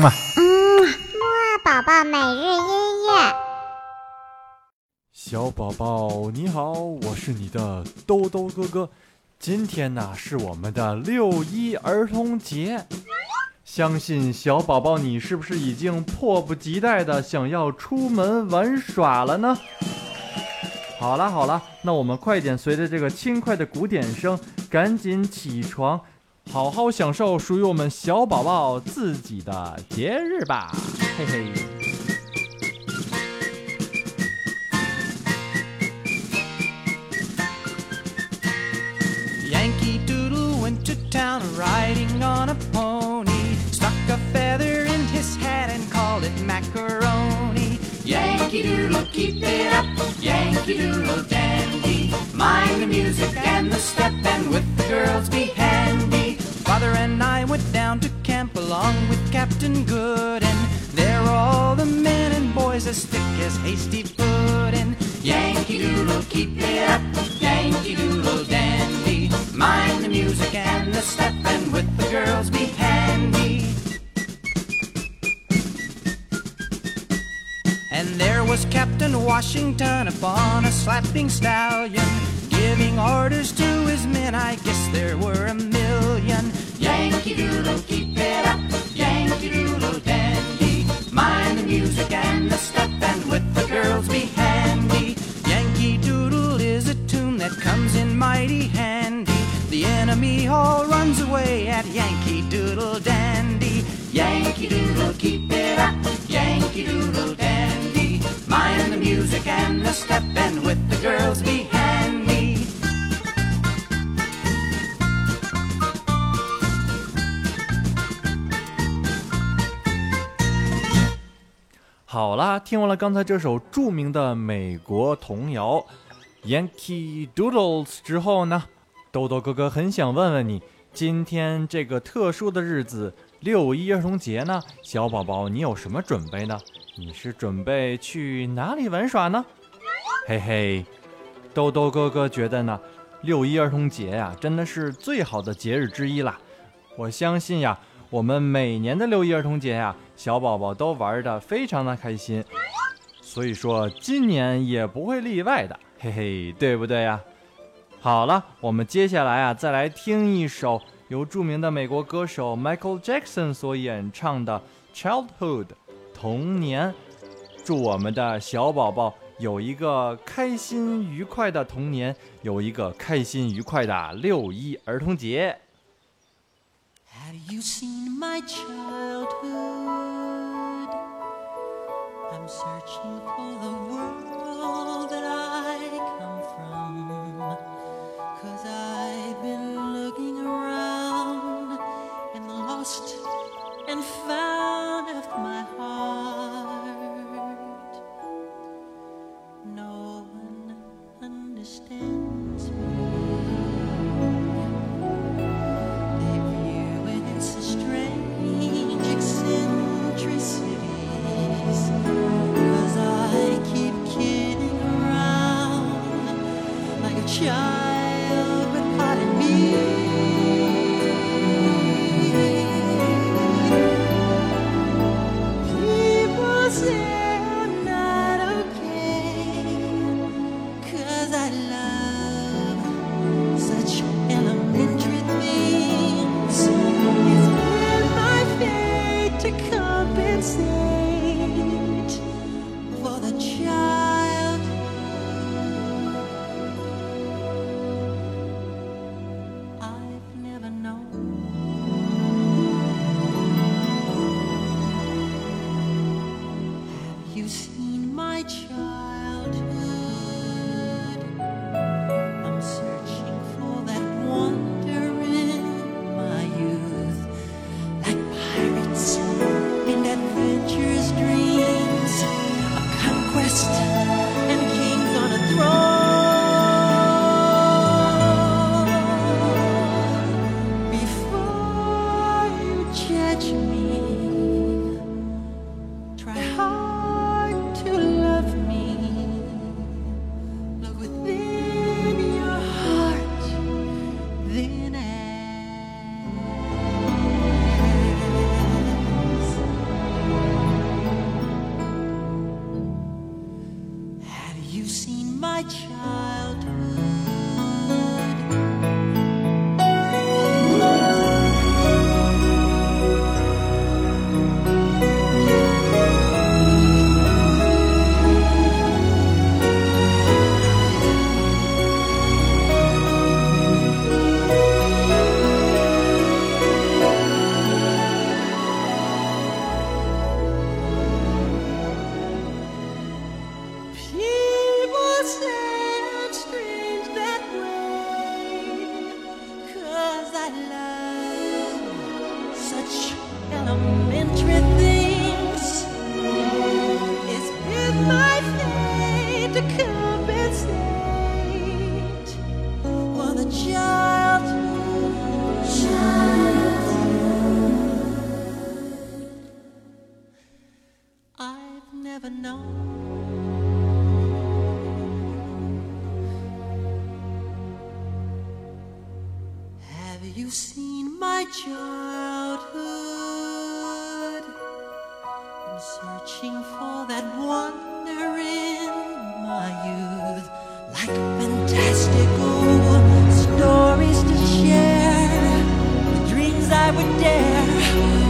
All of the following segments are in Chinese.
嗯嘛，嗯，木二宝宝每日音乐。小宝宝你好，我是你的兜兜哥哥。今天呢是我们的六一儿童节，相信小宝宝你是不是已经迫不及待的想要出门玩耍了呢？好了好了，那我们快点随着这个轻快的鼓点声，赶紧起床，好好享受属于我们小宝宝自己的节日吧，嘿嘿。Yankee Doodle went to town riding on a pony. Stuck a feather in his hat and called it macaroni. Yankee Doodle, keep it up. Captain Good, and there were all the men and boys as thick as hasty pudding. Yankee Doodle, keep it up. Yankee Doodle dandy. Mind the music and the step, and with the girls be handy. And there was Captain Washington upon a slapping stallion, giving orders to his men. I guess there were a million. Yankee Doodle, keep it up. Music and the step, and with the girls be handy. Yankee Doodle is a tune that comes in mighty handy. The enemy all runs away at Yankee Doodle dandy. Yankee Doodle, keep it up. Yankee Doodle dandy. Mind the music and the step, and with the girls be 好啦，听完了刚才这首著名的美国童谣《Yankee Doodles》之后呢，豆豆哥哥很想问问你，今天这个特殊的日子六一儿童节呢，小宝宝你有什么准备呢？你是准备去哪里玩耍呢？嘿嘿，豆豆哥哥觉得呢，六一儿童节呀、真的是最好的节日之一啦。我相信呀，我们每年的六一儿童节呀，小宝宝都玩的非常的开心，所以说今年也不会例外的，嘿嘿，对不对呀？好了，我们接下来啊，再来听一首由著名的美国歌手 Michael Jackson 所演唱的《Childhood》童年，祝我们的小宝宝有一个开心愉快的童年，有一个开心愉快的六一儿童节。Have you seen my childhood? I'm searching for the world that I come from. Cause I've been looking around and lost and found searching for that wonder in my youth, like fantastical stories to share, with dreams I would dare.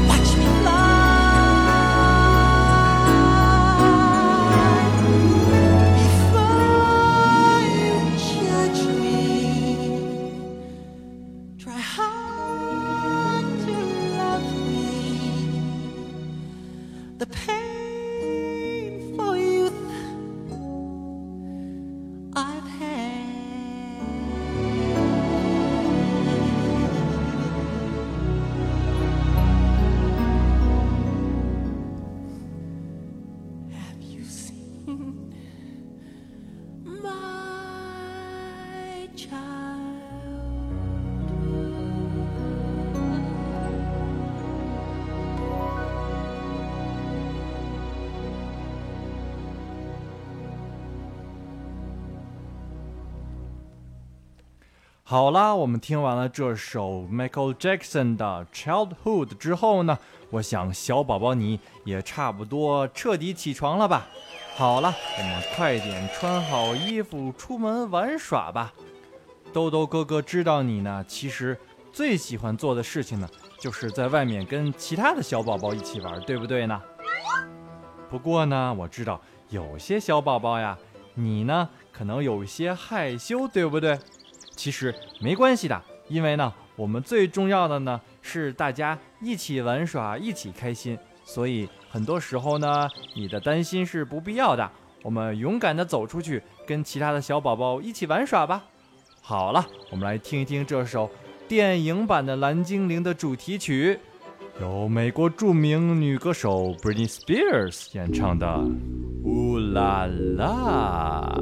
The pain for youth I've had. Have you seen 好啦，我们听完了这首 Michael Jackson 的 Childhood 之后呢，我想小宝宝你也差不多彻底起床了吧？好了，我们快点穿好衣服出门玩耍吧。豆豆哥哥知道你呢，其实最喜欢做的事情呢，就是在外面跟其他的小宝宝一起玩，对不对呢？不过呢，我知道有些小宝宝呀，你呢可能有一些害羞，对不对？其实没关系的，因为呢，我们最重要的呢是大家一起玩耍，一起开心。所以很多时候呢，你的担心是不必要的。我们勇敢的走出去，跟其他的小宝宝一起玩耍吧。好了，我们来听一听这首电影版的《蓝精灵》的主题曲，由美国著名女歌手 Britney Spears 演唱的《乌拉拉》。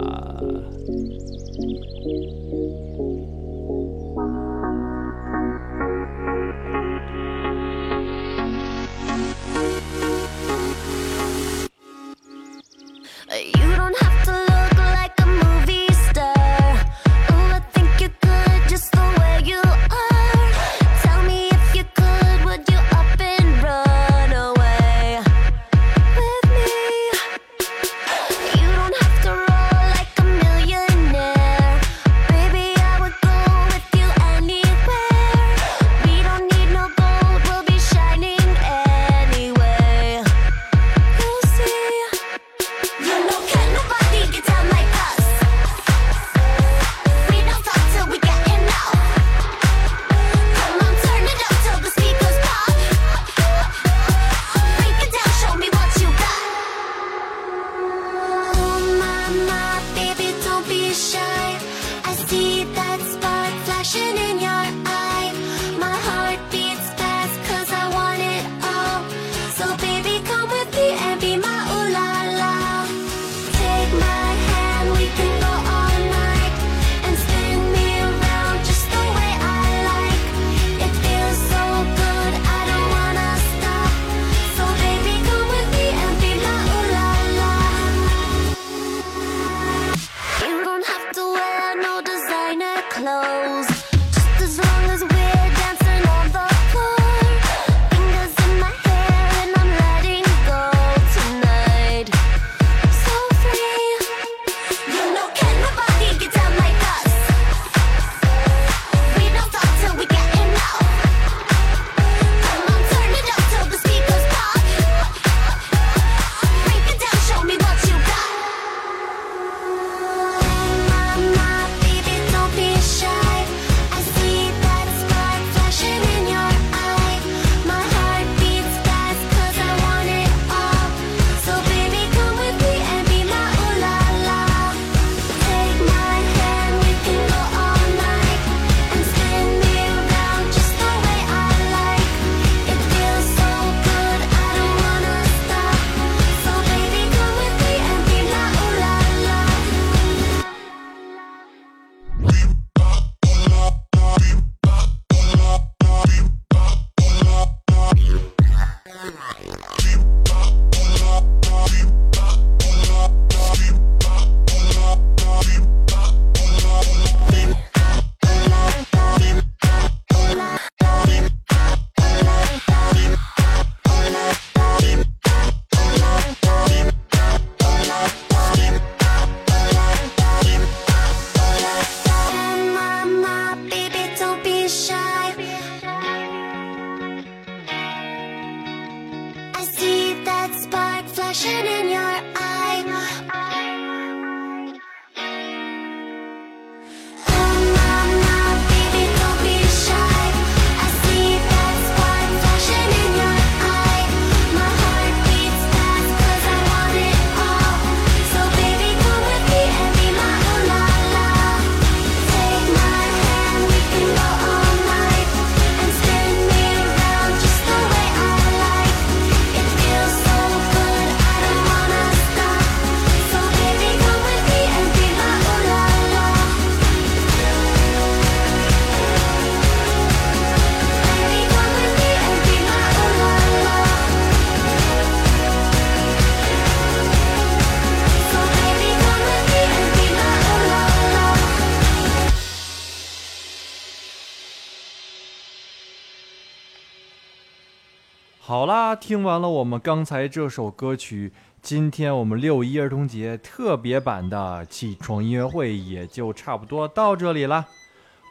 好啦，听完了我们刚才这首歌曲，今天我们六一儿童节特别版的起床音乐会也就差不多到这里啦。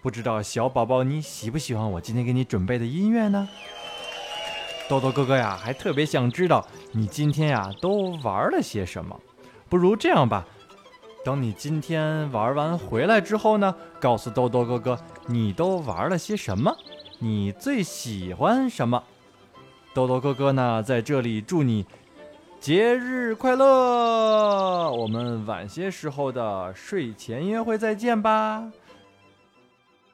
不知道小宝宝你喜不喜欢我今天给你准备的音乐呢？豆豆哥哥呀，还特别想知道你今天呀都玩了些什么。不如这样吧，等你今天玩完回来之后呢，告诉豆豆哥哥你都玩了些什么，你最喜欢什么。豆豆哥哥呢，在这里祝你节日快乐！我们晚些时候的睡前音乐会再见吧。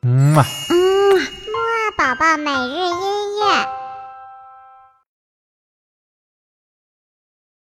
嗯啊。嗯，木二宝宝每日音乐。